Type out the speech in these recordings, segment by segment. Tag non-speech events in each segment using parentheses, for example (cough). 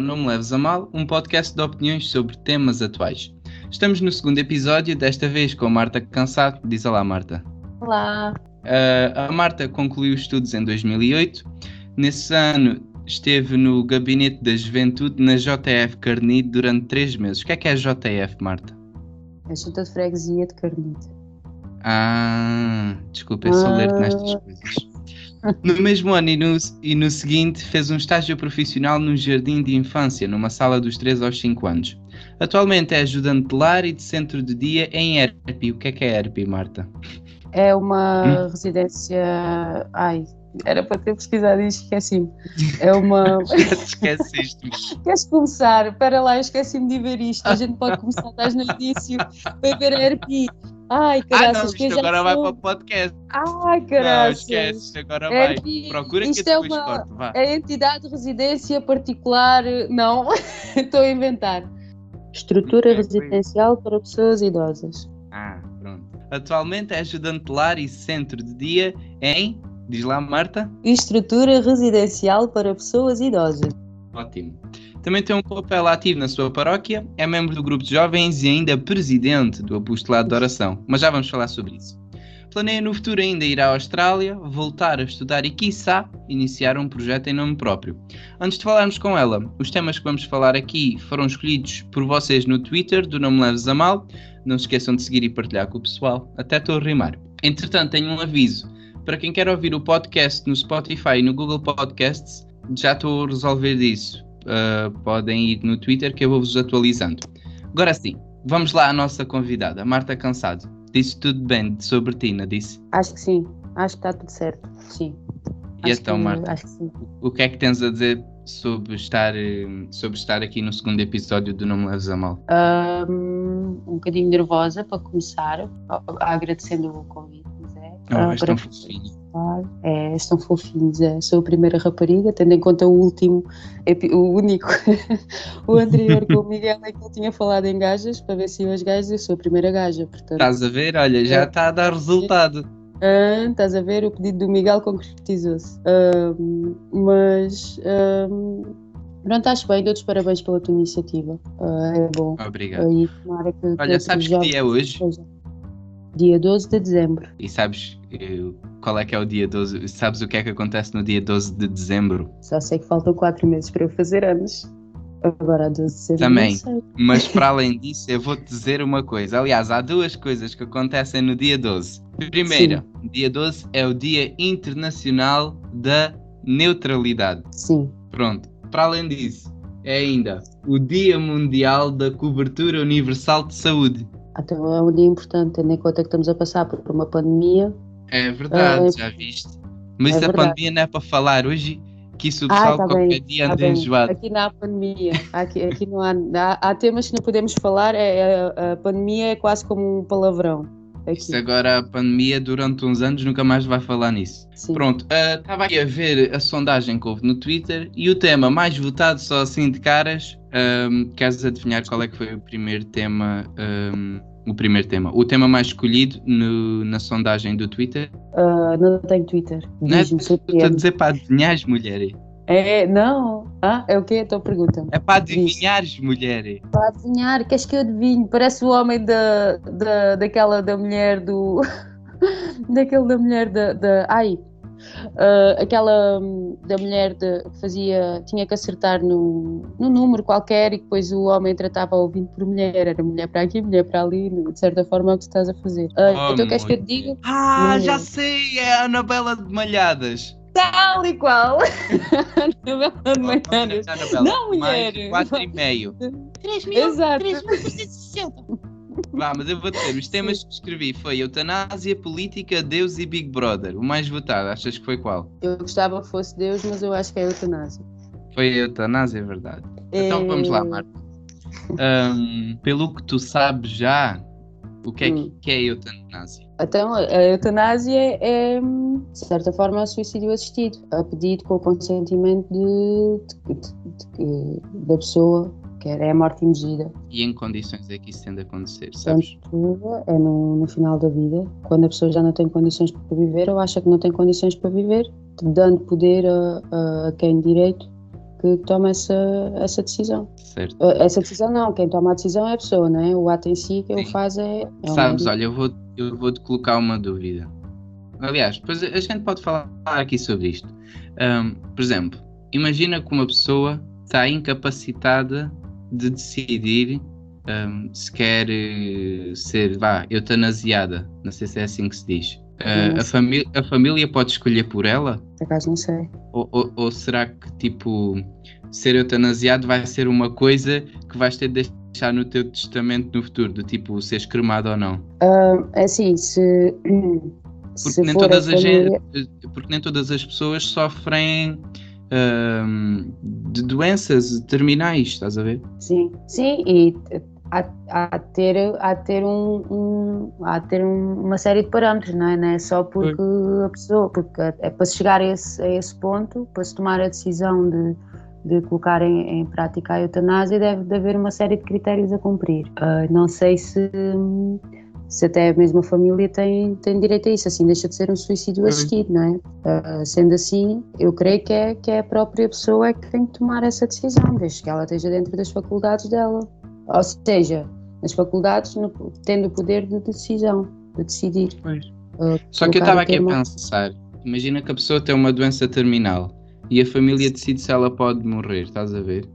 ao Não Me Leves a Mal, um podcast de opiniões sobre temas atuais. Estamos no segundo episódio, desta vez com a Marta Cansado. Diz olá, Marta. Olá. Uh, a Marta concluiu estudos em 2008. Nesse ano esteve no Gabinete da Juventude na JF Carnide durante três meses. O que é que é a JF, Marta? É a Junta de Freguesia de Carnide. Ah, desculpa, eu sou ah. ler nestas coisas. No mesmo ano e no, e no seguinte, fez um estágio profissional no Jardim de Infância, numa sala dos 3 aos 5 anos. Atualmente é ajudante de lar e de centro de dia em ERPI. O que é que é ERPI, Marta? É uma hum? residência. Ai, era para ter pesquisado isto, esqueci-me. É uma. (laughs) Esqueceste-me. Queres começar? Espera lá, esqueci-me de ver isto. A gente pode começar, estás no início, vai ver a ERPI. Ai, caralho. Ah, não, isto agora sou... vai para o podcast. Ai, caralho. Não, esquece, agora vai. Procura isto que é uma corto, vá. É entidade de residência particular. Não, (laughs) estou a inventar. Estrutura residencial para pessoas idosas. Ah, pronto. Atualmente é ajudante lar e centro de dia em. Diz lá, Marta. Estrutura residencial para pessoas idosas. Ótimo. Também tem um papel ativo na sua paróquia, é membro do grupo de jovens e ainda presidente do apostolado de oração. Mas já vamos falar sobre isso. Planeia no futuro ainda ir à Austrália, voltar a estudar e, quiçá, iniciar um projeto em nome próprio. Antes de falarmos com ela, os temas que vamos falar aqui foram escolhidos por vocês no Twitter do Não Me Leves a Mal. Não se esqueçam de seguir e partilhar com o pessoal. Até estou a rimar. Entretanto, tenho um aviso. Para quem quer ouvir o podcast no Spotify e no Google Podcasts, já estou a resolver isso uh, podem ir no Twitter que eu vou-vos atualizando. Agora sim, vamos lá à nossa convidada, Marta Cansado. Disse tudo bem sobre ti, não disse? Acho que sim, acho que está tudo certo, sim. E acho então, que, Marta, que o que é que tens a dizer sobre estar, sobre estar aqui no segundo episódio do Não Me Leves a Mal? Um, um bocadinho nervosa para começar, agradecendo o convite. Oh, uh, para... tão fofinho. É, estão fofinhos. É. Sou a primeira rapariga, tendo em conta o último, o único, (laughs) o anterior com o Miguel é que ele tinha falado em gajas, para ver se iam as gajas, eu sou a primeira gaja. Portanto, estás a ver? Olha, já é. está a dar resultado. Ah, estás a ver? O pedido do Miguel concretizou-se. Ah, mas. Ah, Pronto, acho bem, dou-te parabéns pela tua iniciativa. Uh, é bom. Obrigado. que, Olha, sabes que dia é hoje? Dia 12 de dezembro. E sabes eh, qual é que é o dia 12? Sabes o que é que acontece no dia 12 de dezembro? Só sei que faltam 4 meses para eu fazer anos. Agora a 12 de dezembro. Também. Mas para além disso, eu vou-te dizer uma coisa. Aliás, há duas coisas que acontecem no dia 12. Primeiro, Sim. dia 12 é o Dia Internacional da Neutralidade. Sim. Pronto. Para além disso, é ainda o Dia Mundial da Cobertura Universal de Saúde. Então é um dia importante, tendo em conta que estamos a passar por uma pandemia. É verdade, é, já viste. Mas é a pandemia não é para falar hoje, que isso o ah, pessoal ah, tá qualquer bem, dia tá anda enjoado. Aqui não há pandemia, aqui, aqui não há, há, há, temas que não podemos falar, é, é, a pandemia é quase como um palavrão. Aqui. Isso agora a pandemia durante uns anos nunca mais vai falar nisso. Sim. Pronto, estava uh, aqui a ver a sondagem que houve no Twitter e o tema mais votado só assim de caras. Um, queres adivinhar qual é que foi o primeiro tema um, o primeiro tema. O tema mais escolhido no, na sondagem do Twitter? Uh, não tenho Twitter. Não é, estou a dizer para adivinhares, mulher. É, não. Ah, é o quê? Então pergunta É para adivinhares, mulher. Para adivinhar, queres que eu adivinhe? Parece o homem da, da, daquela da mulher do. (laughs) daquele da mulher da. da ai, Uh, aquela um, da mulher de, que fazia, tinha que acertar no, no número qualquer e depois o homem tratava o ouvinte por mulher, era mulher para aqui, mulher para ali, de certa forma é o que estás a fazer. Uh, oh, então queres que eu te diga? Ah, já sei, é a Anabela de Malhadas. Tal e qual! (laughs) Anabela de Malhadas. Não, mulher! 4,5. 3 mil, Exato. 3.360. Vá, mas eu vou dizer, os temas que escrevi foi eutanásia, política, Deus e Big Brother. O mais votado, achas que foi qual? Eu gostava que fosse Deus, mas eu acho que é eutanásia. Foi eutanásia, é verdade. É... Então vamos lá, Marta. Um, pelo que tu sabes já, o que é hum. que é eutanásia? Então, a eutanásia é, de certa forma, o suicídio assistido, a pedido com o consentimento de, de, de, da pessoa quer, é a morte induzida. E em condições é que isso tende a acontecer, sabes? é no, no, final da vida, quando a pessoa já não tem condições para viver ou acha que não tem condições para viver, dando poder a, a, quem direito que toma essa, essa decisão. Certo. Essa decisão não, quem toma a decisão é a pessoa, não é? O ato em si que ele faz é. é Sabes, olha, eu vou, eu vou te colocar uma dúvida. Aliás, depois a gente pode falar aqui sobre isto. Um, por exemplo, imagina que uma pessoa está incapacitada de decidir um, se quer eh, ser, vá, eutanasiada. Não sei se é assim que se diz. Uh, a, família, a família pode escolher por ela? Por acaso não sei. Ou, ou, ou, será que, tipo, ser eutanasiado vai ser uma coisa que vais ter de deixar no teu testamento no futuro, do tipo, seres cremado ou não? Uh, assim, se. (clears throat) Porque, se nem todas as família... porque nem todas as pessoas sofrem uh, de doenças terminais, estás a ver? Sim, sim, e a, a ter, a ter, um, um a ter um, uma série de parâmetros, não é? Não é só porque a pessoa, porque é para se chegar a esse, a esse ponto, para se tomar a decisão de, de colocar em, em prática a eutanásia, deve de haver uma série de critérios a cumprir. Uh, não sei se, se até a mesma família tem, tem direito a isso, assim deixa de ser um suicídio assistido, não é? Uh, sendo assim, eu creio que é, que é a própria pessoa que tem que tomar essa decisão, desde que ela esteja dentro das faculdades dela. Ou seja, nas faculdades no, tendo o poder de decisão, de decidir. Uh, Só que eu estava aqui a pensar, imagina que a pessoa tem uma doença terminal e a família decide se ela pode morrer, estás a ver?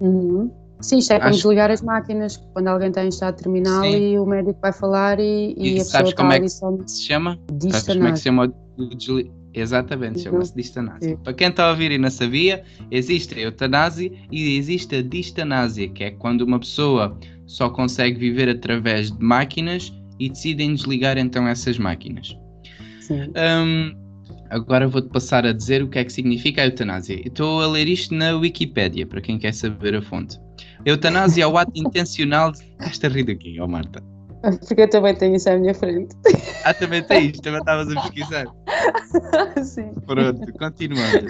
Uhum. Sim, isto é como Acho... desligar as máquinas quando alguém está em estado terminal Sim. e o médico vai falar e, e, e a sabes como é que se chama? Sabes como é que se chama o desli... Exatamente, chama-se distanásia. Para quem está a ouvir e não sabia, existe a eutanásia e existe a distanásia, que é quando uma pessoa só consegue viver através de máquinas e decidem desligar então essas máquinas. Um, agora vou-te passar a dizer o que é que significa a eutanásia. Estou a ler isto na Wikipédia, para quem quer saber a fonte. Eutanásia é o ato intencional. Estás a rir daqui, ó Marta? Porque eu também tenho isso à minha frente. Ah, também tens? Também estavas a pesquisar? (laughs) Sim. Pronto, continuando.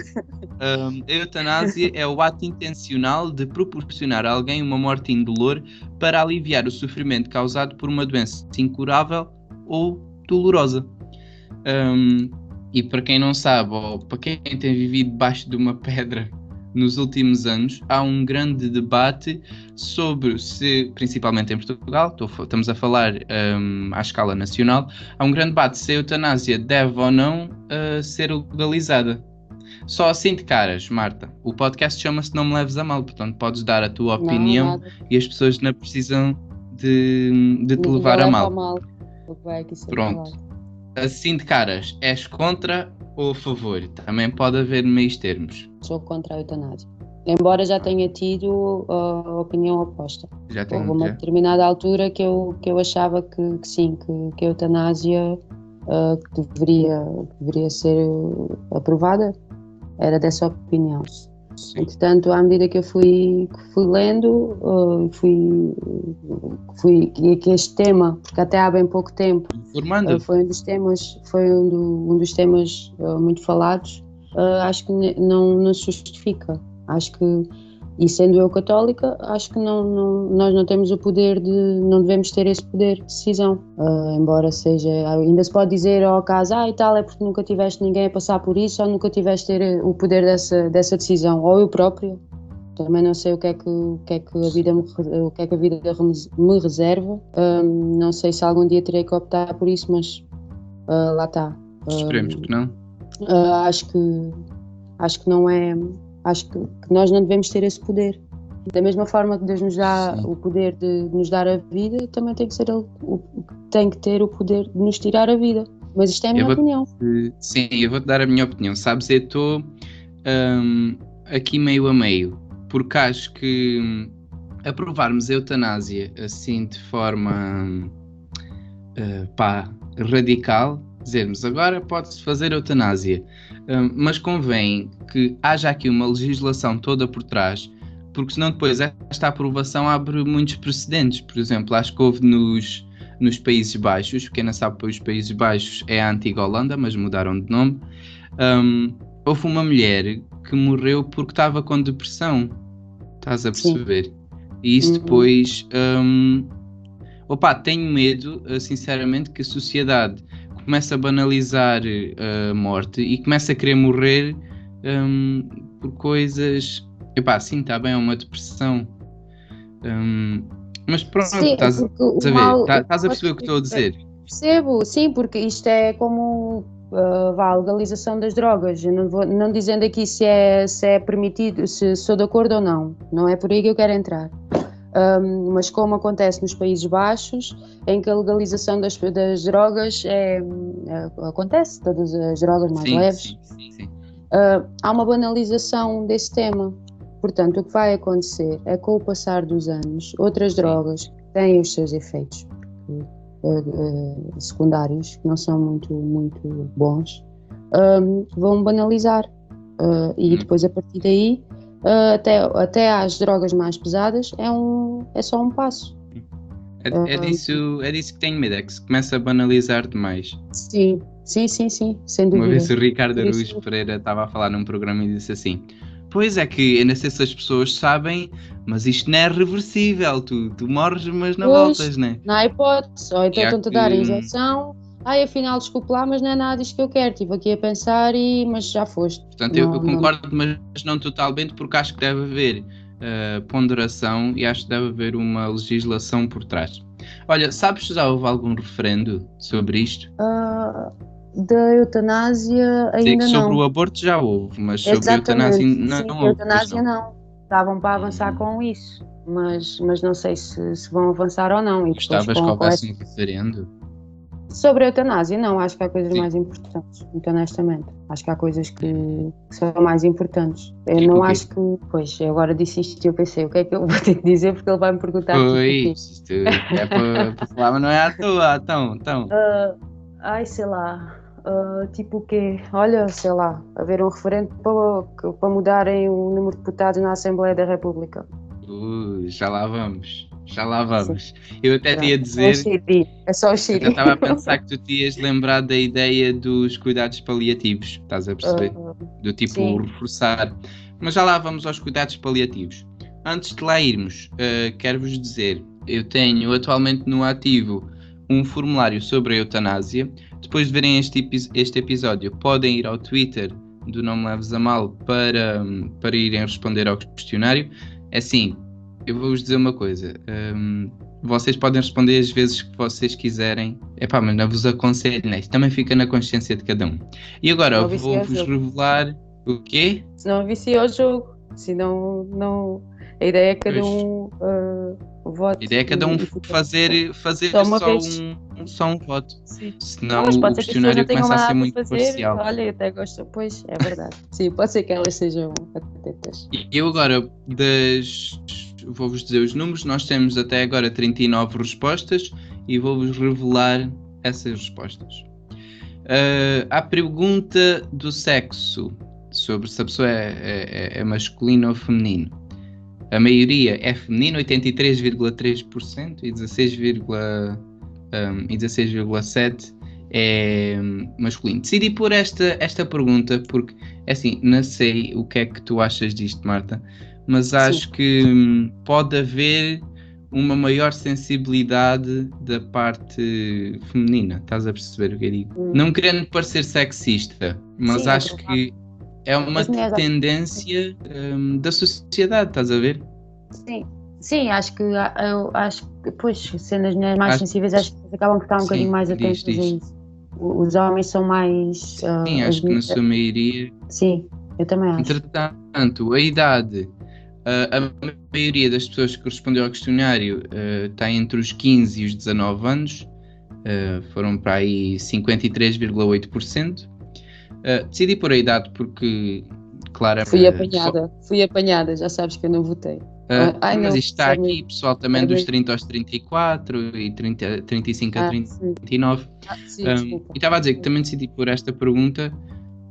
Um, a eutanásia é o ato intencional de proporcionar a alguém uma morte indolor para aliviar o sofrimento causado por uma doença incurável ou dolorosa. Um, e para quem não sabe, ou para quem tem vivido debaixo de uma pedra nos últimos anos há um grande debate sobre se, principalmente em Portugal, estamos a falar um, à escala nacional, há um grande debate se a eutanásia deve ou não uh, ser legalizada. Só assim de caras, Marta. O podcast chama-se Não Me Leves a Mal, portanto podes dar a tua opinião não, e as pessoas não precisam de, de te levar a mal. mal. Pronto. Assim de caras, és contra ou a favor? Também pode haver meios termos. Sou contra a eutanásia. Embora já tenha tido a opinião oposta. Já tenho. Houve uma já. determinada altura que eu, que eu achava que, que sim, que, que a eutanásia uh, deveria, deveria ser aprovada. Era dessa opinião. Entretanto, à medida que eu fui, fui lendo, uh, fui, fui que este tema, porque até há bem pouco tempo, uh, foi um dos temas, foi um, do, um dos temas uh, muito falados, acho que não, não se justifica. Acho que e sendo eu católica, acho que não, não, nós não temos o poder de, não devemos ter esse poder de decisão. Uh, embora seja, ainda se pode dizer ao caso, ah e tal, é porque nunca tiveste ninguém a passar por isso ou nunca tiveste ter o poder dessa, dessa decisão, ou eu próprio. Também não sei o que é que, o que, é que a vida me, o que é que a vida me reserva. Ah, não sei se algum dia terei que optar por isso, mas uh, lá está. Esperemos que não. acho que acho que não é Acho que, que, nós não devemos ter esse poder. Da mesma forma que Deus nos dá Sim. o poder de nos dar a vida, também tem que, ser ele, o, tem que ter o poder de nos tirar a vida. Mas isto é a minha opinião. sim, eu vou-te dar a minha opinião. Sabes, eu estou um, aqui meio a meio, porque acho que hum, aprovarmos a eutanásia assim de forma uh, pá, radical, dizermos agora pode-se fazer eutanásia, mas convém que haja aqui uma legislação toda por trás, porque senão depois esta aprovação abre muitos precedentes. Por exemplo, acho que houve nos, nos Países Baixos, quem não sabe para os Países Baixos é a antiga Holanda, mas mudaram de nome. Um, houve uma mulher que morreu porque estava com depressão. Estás a perceber? Sim. E isso uhum. depois. Um, opa, tenho medo, eh, sinceramente, que a sociedade comece a banalizar eh, a morte e começa a querer morrer um, por coisas Epá, sim, está bem, é uma depressão. Hum, mas pronto, Sim, estás o estás a ver? Tá- Estás a perceber o que estou a dizer? Percebo, sim, porque isto é como ah, vá, a legalização das drogas. Eu não, vou, não dizendo aqui se é, se é permitido, se sou de acordo ou não. Não é por aí que eu quero entrar. Ahm, mas como acontece nos Países Baixos, em que a legalização das, das drogas é, é- acontece, todas as drogas mais Sim, leves, sim, sim, sim. ah, há uma banalização desse tema. Portanto, o que vai acontecer é com o passar dos anos, outras drogas têm os seus efeitos eh, eh, secundários, que não são muito, muito bons, ahm, vão banalizar. Ah, e Hum. depois, a partir daí, ah, até, até às drogas mais pesadas, é, um, é só um passo. É, é, Ah. disso, é disso que tenho medo, é que se começa a banalizar demais. Sim, sim, sim, sim, sem Uma dúvida. vez o Ricardo Araújo Pereira estava a falar num programa e disse assim: Pois é que não sei se as pessoas sabem, mas isto não é reversível. Tu, tu morres, mas não Pois. voltas, né? Não há hipótese. Ou então estão-te a dar injeção. Ai, afinal, desculpe lá, mas não é nada disto que eu quero. Estive aqui a pensar e... Mas já foste. Portanto, eu, Não, eu não. concordo, mas não totalmente, porque acho que deve haver eh, ponderação e acho que deve haver uma legislação por trás. Olha, sabes se já houve algum referendo sobre isto? Ah, da eutanásia Sei ainda que sobre não. o aborto já houve, mas sobre a eutanásia não, Sim, não houve. eutanásia não. não. Estavam para avançar Hum. com isso. Mas, mas não sei se, se vão avançar ou não. E que com- com um referendo? Sobre a eutanásia, não, acho que há coisas Sim. mais importantes, muito honestamente. Acho que há coisas que, que são mais importantes. Eu Tipo não acho que. Pois, eu agora disse isto e eu pensei, o que é que eu (laughs) vou ter que dizer porque ele vai me perguntar. tipo. Pois, isto é para, falar, mas não é à toa, então, então. Ah, ai, sei lá. ah, tipo o quê? Olha, sei lá, haver um referendo para, para mudarem o número de deputados na Assembleia da República. Ui, já lá vamos, já lá vamos. Eu até ia Pronto, dizer, É só o xiri. É eu estava a (laughs) pensar que tu tinhas lembrado da ideia dos cuidados paliativos, estás a perceber? Do tipo sim. reforçar. Mas já lá vamos aos cuidados paliativos. Antes de lá irmos, eh, quero-vos dizer, eu tenho atualmente no ativo um formulário sobre a eutanásia. Depois de verem este, epi- este episódio, podem ir ao Twitter do Não Me Leves a Mal para, hum, para irem responder ao questionário. É Assim, eu vou-vos dizer uma coisa. hum, vocês podem responder as vezes que vocês quiserem. Epá, mas não vos aconselho, né? Também fica na consciência de cada um. E agora, Não vou-vos revelar o quê? Senão vicia o jogo. Senão não. A ideia é que cada Pois. um vote. A ideia é cada um fazer, fazer Só um, só um voto. Sim. Senão Mas o que questionário não tenham começa a ser muito fazer. parcial. Olha, eu até gosto. Pois, é verdade. Sim, pode ser que elas sejam atentas. E eu agora, das. Vou-vos dizer os números. Nós temos até agora 39 respostas e vou-vos revelar essas respostas. Ah, à pergunta do sexo, sobre se a pessoa é, é- é masculino ou feminino. A maioria é feminino, 83,3% e 16,7% um, e 16,7% é masculino. Decidi pôr esta, esta pergunta porque, é assim, não sei o que é que tu achas disto, Marta, mas acho que hum, pode haver uma maior sensibilidade da parte feminina. Estás a perceber o que eu digo? Hum. Não querendo parecer sexista, mas Sim, é acho provável. que é uma mulheres- tendência hum, da sociedade, estás a ver? Sim. Sim, acho que ah, eu acho que, pois, sendo as mulheres mais Acho- sensíveis, acho que acabam por estar um Sim, bocadinho mais diz, atentas diz. a isso. Os homens são mais. ah, Sim, as acho que na sua maioria Sim, eu também acho. Entretanto, a idade, a maioria das pessoas que respondeu ao questionário ah, está entre os 15 e os 19 anos, ah, foram para aí 53,8%. Ah, decidi por a idade porque, claramente. Fui apanhada, fui apanhada, já sabes que eu não votei. Ah, Ai, mas não, isto está aqui, pessoal, também dos 30 aos 34 e 30, 35 a Ah, sim. 39. Ah, sim, Um, e estava a dizer que também decidi por esta pergunta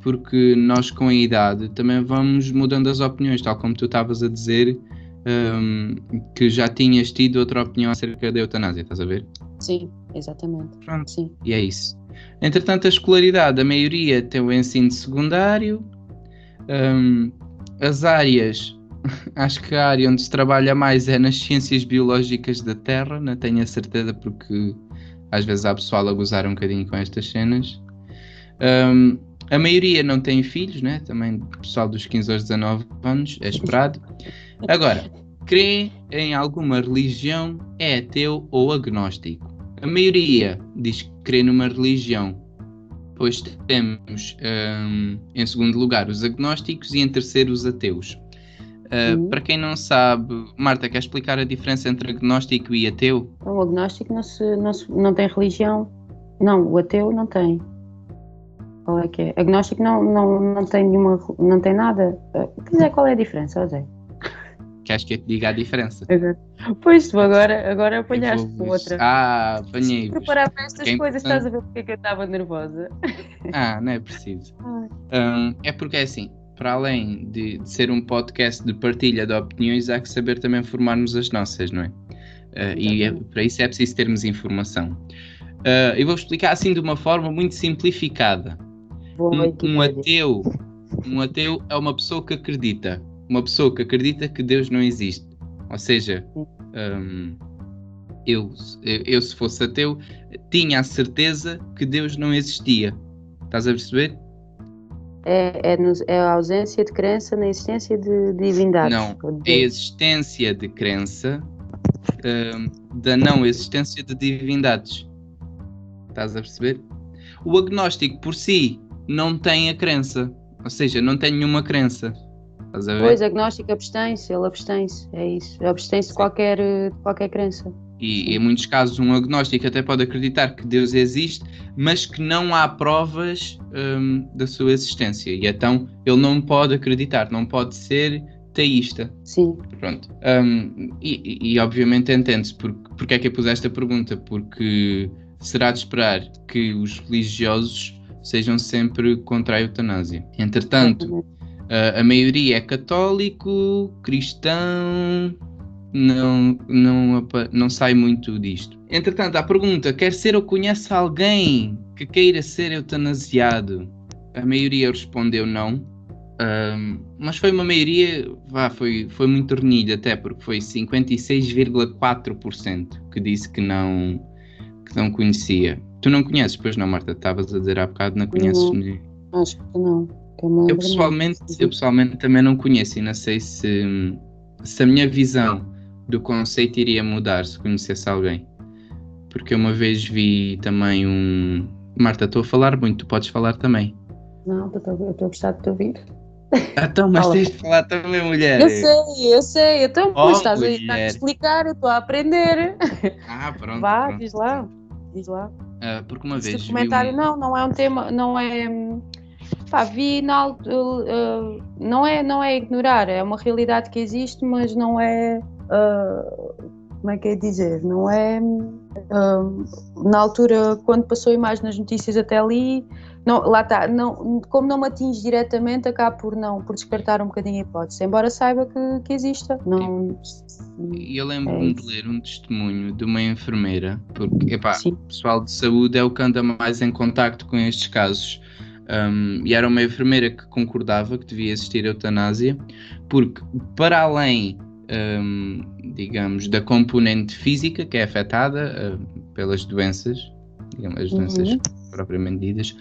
porque nós com a idade também vamos mudando as opiniões, tal como tu estavas a dizer um, que já tinhas tido outra opinião acerca da eutanásia, estás a ver? Sim, exatamente. Pronto, Sim. e é isso. Entretanto, a escolaridade, a maioria tem o ensino secundário, um, as áreas, (laughs) acho que a área onde se trabalha mais é nas ciências biológicas da Terra, não tenho a certeza porque às vezes há pessoal a gozar um bocadinho com estas cenas. Um, a maioria não tem filhos, né? Também pessoal dos 15 aos 19 anos, é esperado. Agora, crê em alguma religião, é ateu ou agnóstico. A maioria diz que crê numa religião. Depois temos, um, em segundo lugar, os agnósticos e em terceiro, os ateus. Uh, uhum. Para quem não sabe, Marta, quer explicar a diferença entre agnóstico e ateu? O agnóstico não, se, não, se, não tem religião. Não, o ateu não tem. Qual é que é? Agnóstico não, não, não tem nenhuma. não tem nada. Quer dizer, qual é a diferença, José? Queres que eu te diga a diferença? Pois tu agora, agora apanhaste vou... outra. Ah, apanhei. Preparar para estas Quem... coisas, estás a ver porque é que eu estava nervosa. Ah, não é preciso. (laughs) Um, é porque é assim, para além de, de, ser um podcast de partilha de opiniões, há que saber também formarmos as nossas, não é? Uh, e é, para isso é preciso termos informação. Uh, eu vou explicar assim de uma forma muito simplificada. Um, um ateu, um ateu é uma pessoa que acredita uma pessoa que acredita que Deus não existe. Ou seja, um, eu, eu, se fosse ateu, tinha a certeza que Deus não existia. Estás a perceber? É, é, é a ausência de crença na existência de divindade. Não, é a existência de crença um, da não existência de divindades. Estás a perceber? O agnóstico por si não tem a crença, ou seja, não tem nenhuma crença. Estás a ver? Pois, agnóstico abstém-se, ele abstém-se, é isso. Abstém-se de qualquer, de qualquer crença. E em muitos casos um agnóstico até pode acreditar que Deus existe, mas que não há provas um, da sua existência. E então ele não pode acreditar, não pode ser teísta. Sim. Pronto. Um, e, e, obviamente entende-se porque, porque é que eu pus esta pergunta, porque será de esperar que os religiosos sejam sempre contra a eutanásia. Entretanto, a maioria é católico, cristão, não, não, não sai muito disto. Entretanto, a pergunta: quer ser ou conhece alguém que queira ser eutanasiado? A maioria respondeu não. Mas foi uma maioria, vá, foi, foi muito renhida até, porque foi 56,4% que disse que não, que não conhecia. Tu não conheces, pois não, Marta? Estavas a dizer há bocado, não conheces? Não, acho que não. Eu, eu pessoalmente, eu pessoalmente também não conheço e não sei se, se a minha visão do conceito iria mudar se conhecesse alguém. Porque uma vez vi também um. Marta, estou a falar muito, tu podes falar também. Não, eu estou a gostar de te ouvir. Ah, então, mas tens de falar também, mulher. Eu sei, eu sei. Então, oh, estás a, a explicar, eu estou a aprender. Ah, pronto. Vá, pronto. diz lá. Diz lá. Uh, porque uma vez. Esse comentário um... não, não é um tema, não é Pá, vi na, uh, não, é, não é ignorar, é uma realidade que existe, mas não é. Uh, como é que é dizer? Não é. Uh, na altura, quando passou a imagem nas notícias até ali, não, lá está, não, como não me atinge diretamente, acaba por não, por descartar um bocadinho a hipótese, embora saiba que, que exista. Não, e eu lembro-me é de ler um testemunho de uma enfermeira, porque epá, o pessoal de saúde é o que anda mais em contacto com estes casos. Um, e era uma enfermeira que concordava que devia existir eutanásia, porque para além, um, digamos, da componente física que é afetada uh, pelas doenças, digamos, as doenças uhum. Propriamente ditas,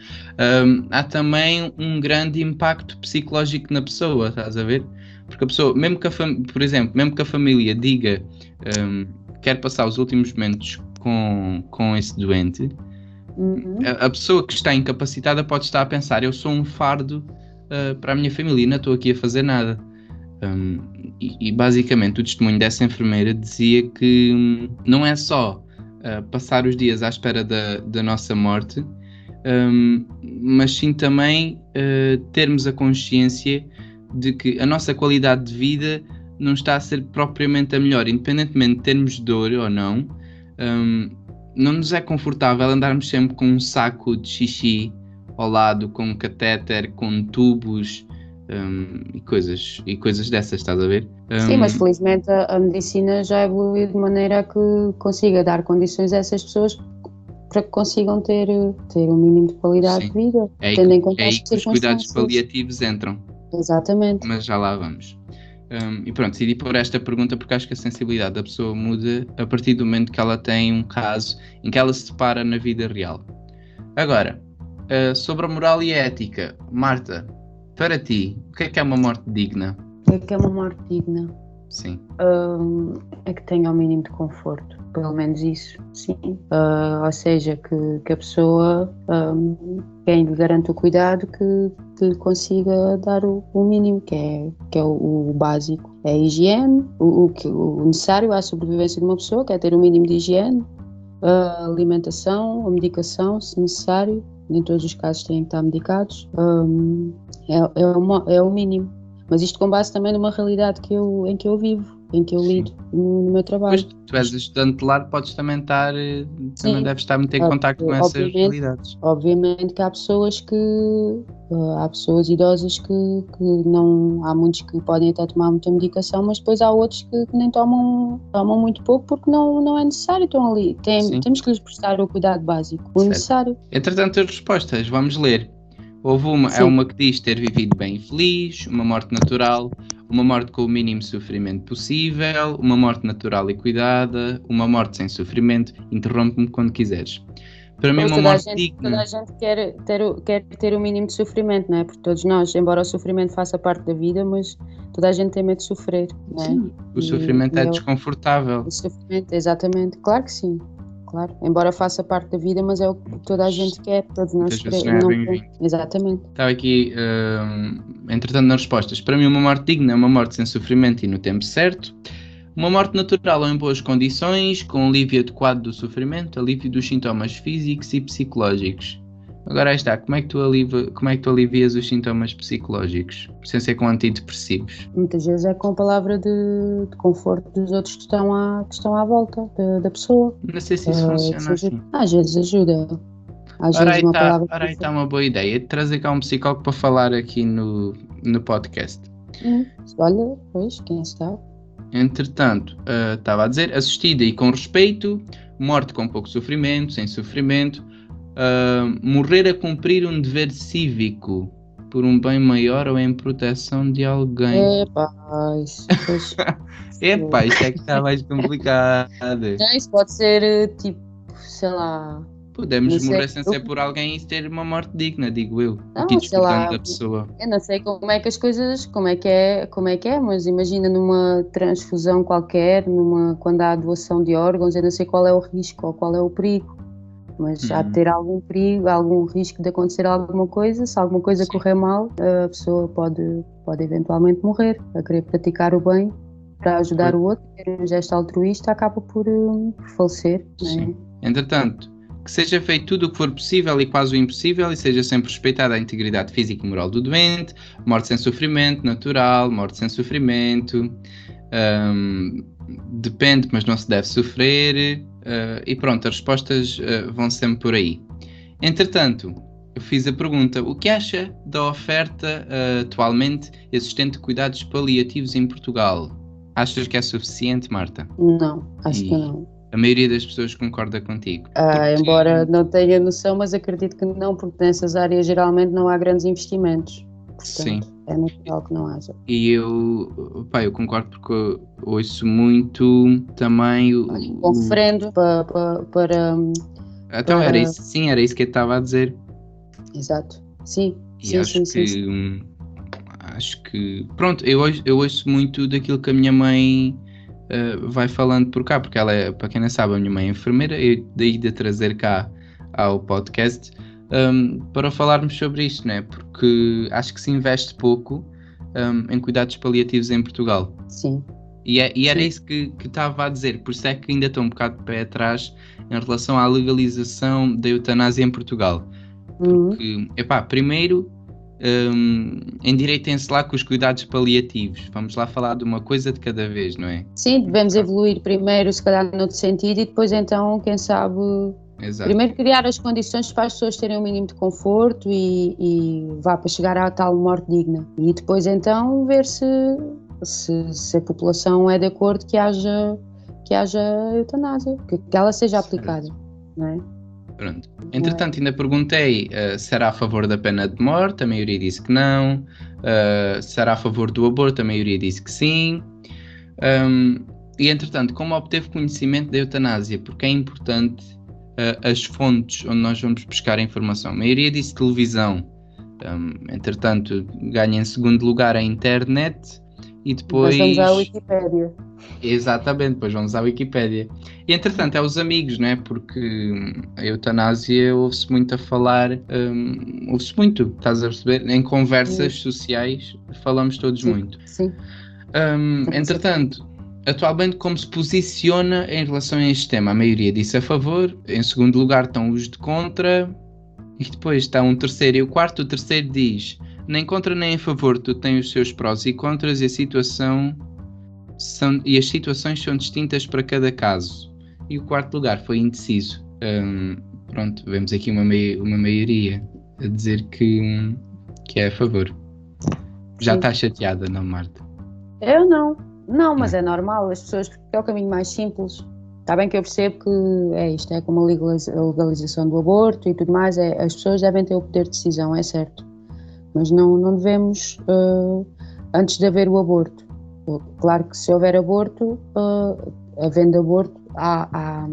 um, há também um grande impacto psicológico na pessoa, estás a ver? Porque a pessoa, mesmo que a por exemplo, mesmo que a família diga quer passar os últimos momentos com, com esse doente, Uhum. A, a, pessoa que está incapacitada pode estar a pensar: eu sou um fardo uh, para a minha família, não estou aqui a fazer nada. Um, e, e, basicamente o testemunho dessa enfermeira dizia que um, não é só uh, passar os dias à espera da, da nossa morte, um, mas sim também uh, termos a consciência de que a nossa qualidade de vida não está a ser propriamente a melhor, independentemente de termos dor ou não. Um, não nos é confortável andarmos sempre com um saco de xixi ao lado, com um catéter, com tubos um, e, coisas, e coisas dessas, estás a ver? Um, Sim, mas felizmente a, a, medicina já evoluiu de maneira que consiga dar condições a essas pessoas para que consigam ter, ter um mínimo de qualidade sim. de vida, é tendo em conta é as que os cuidados paliativos entram. Exatamente. Mas já lá vamos. Um, e pronto, decidi pôr esta pergunta porque acho que a sensibilidade da pessoa muda a partir do momento que ela tem um caso em que ela se depara na vida real. Agora, uh, sobre a moral e a ética, Marta, para ti, o que é que é uma morte digna? O que é que é uma morte digna? Sim. Um, é que tenha o mínimo de conforto, pelo menos isso, sim. Uh, ou seja, que, que a pessoa, um, quem lhe garante o cuidado, que, que consiga dar o, o, mínimo, que é, que é o, o básico. É a higiene, o, o, o necessário à sobrevivência de uma pessoa, que é ter o mínimo de higiene, a alimentação, a medicação, se necessário. Nem todos os casos têm que estar medicados. Um, é, é, uma, é o mínimo. Mas isto com base também numa realidade que eu, em que eu vivo, em que eu lido no, no, meu trabalho. Pois, tu és estudante de lar, podes também estar, eh, Sim. também deves estar muito em contato com essas realidades. Obviamente que há pessoas que, uh, há pessoas idosas que, que não, há muitos que podem até tomar muita medicação, mas depois há outros que, que nem tomam, tomam muito pouco porque não, não é necessário, estão ali. Tem, temos que lhes prestar o cuidado básico, o certo. necessário. Entretanto, as respostas, vamos ler. Houve uma, é uma que diz ter vivido bem e feliz, uma morte natural, uma morte com o mínimo sofrimento possível, uma morte natural e cuidada, uma morte sem sofrimento. Interrompe-me quando quiseres. Para mim, uma morte gente, digna. Toda a gente quer ter, quer ter o mínimo de sofrimento, não é? Porque todos nós, embora o sofrimento faça parte da vida, mas toda a gente tem medo de sofrer, não é? Sim, o sofrimento e, é e desconfortável. O sofrimento, exatamente. Claro que sim claro. Embora faça parte da vida, mas é o que toda a gente quer, todos nós queremos. Não é Exatamente. Estava aqui, uh, entretanto, nas respostas. Para mim, uma morte digna é uma morte sem sofrimento e no tempo certo. Uma morte natural ou em boas condições, com alívio adequado do sofrimento, alívio dos sintomas físicos e psicológicos. Agora está, como é que tu, alivia, como é que tu alivias os sintomas psicológicos, sem ser com antidepressivos? Muitas vezes é com a palavra de, de conforto dos outros que estão à, que estão à volta de, da pessoa. Não sei se isso uh, funciona assim. Às vezes ajuda. Às ora, vezes aí está, ora aí está uma boa ideia, trazer cá um psicólogo para falar aqui no, no podcast. Hum, olha, pois, quem sabe. Entretanto, uh, estava a dizer, assistida e com respeito, morte com pouco sofrimento, sem sofrimento, uh, morrer a cumprir um dever cívico por um bem maior ou em proteção de alguém. Epá, isso, Epá, (laughs) isso é que está mais complicado. Não, isso pode ser eh, tipo, sei lá. Podemos morrer sem ser por alguém e ter uma morte digna, digo eu. Não, aqui sei lá, da pessoa. Eu não sei como é que as coisas, como é que é, como é que é, mas imagina numa transfusão qualquer, numa, quando há doação de órgãos, eu não sei qual é o risco ou qual é o perigo mas uhum. há de ter algum perigo, algum risco de acontecer alguma coisa. Se alguma coisa Sim. correr mal, a pessoa pode, pode eventualmente morrer. A querer praticar o bem para ajudar o outro, ter um gesto altruísta, acaba por, uh, por falecer. É? Sim. É? Entretanto, que seja feito tudo o que for possível e quase o impossível e seja sempre respeitada a integridade física e moral do doente, morte sem sofrimento natural, morte sem sofrimento, um, depende, mas não se deve sofrer, Uh, e pronto, as respostas uh, vão sempre por aí. Entretanto, eu fiz a pergunta: o que acha da oferta uh, atualmente existente de cuidados paliativos em Portugal? Achas que é suficiente, Marta? Não, acho e que não. A maioria das pessoas concorda contigo. Ah, porque... Embora não tenha noção, mas acredito que não, porque nessas áreas geralmente não há grandes investimentos. Portanto, Sim. É natural que não haja. E eu, pá, eu concordo porque ouço muito também o. Oferendo para. para então para... era isso, sim, era isso que eu estava a dizer. Exato. Sim. E sim, acho sim, que. Sim. Acho que. Pronto, eu, eu ouço muito daquilo que a minha mãe. Uh, vai falando por cá, porque ela é, para quem não sabe, a minha mãe é enfermeira, e daí de trazer cá ao podcast, um, para falarmos sobre isto, né? porque acho que se investe pouco um, em cuidados paliativos em Portugal. Sim. E, é, e era Sim. isso que, que estava a dizer, por isso é que ainda estou um bocado de pé atrás em relação à legalização da eutanásia em Portugal. Uhum. Porque, uhum. epá, primeiro, um, endireitem-se lá com os cuidados paliativos. Vamos lá falar de uma coisa de cada vez, não é? Sim, devemos evoluir primeiro, se calhar, no outro sentido, e depois, então, quem sabe, Exato. Primeiro criar as condições para as pessoas terem um mínimo de conforto e, e vá para chegar à tal morte digna. E depois então ver se, se, se, a população é de acordo que haja, que haja eutanásia, que, que ela seja aplicada. Não é? Pronto. Entretanto, ainda perguntei uh, se era a favor da pena de morte, a maioria disse que não. Uh, se era a favor do aborto, a maioria disse que sim. Um, e entretanto, como obteve conhecimento da eutanásia? Porque é importante uh, as fontes onde nós vamos buscar a informação. A maioria disse televisão. Um, entretanto, ganha em segundo lugar a internet e depois. Depois vamos à Wikipédia. Exatamente, depois vamos à Wikipédia. E entretanto é os amigos, não é? Porque a eutanásia ouve-se muito a falar, um, ouve-se muito, estás a perceber? Em conversas Sim. sociais falamos todos Sim. muito. Sim. Um, entretanto, atualmente como se posiciona em relação a este tema? A maioria disse a favor, em segundo lugar estão os de contra, e depois está um terceiro e o quarto. O terceiro diz nem contra nem a favor, tu tens os seus prós e contras e a situação são, e as situações são distintas para cada caso. E o quarto lugar foi indeciso. Um, pronto, vemos aqui uma, mei uma maioria a dizer que, que é a favor. Já está chateada, não, Marta? Eu não. Não, mas é normal, as pessoas, porque é o caminho mais simples. Está bem que eu percebo que é isto, é como a legalização do aborto e tudo mais, é, as pessoas devem ter o poder de decisão, é certo. Mas não, não devemos, uh, antes de haver o aborto. Claro que se houver aborto, uh, havendo aborto, há, há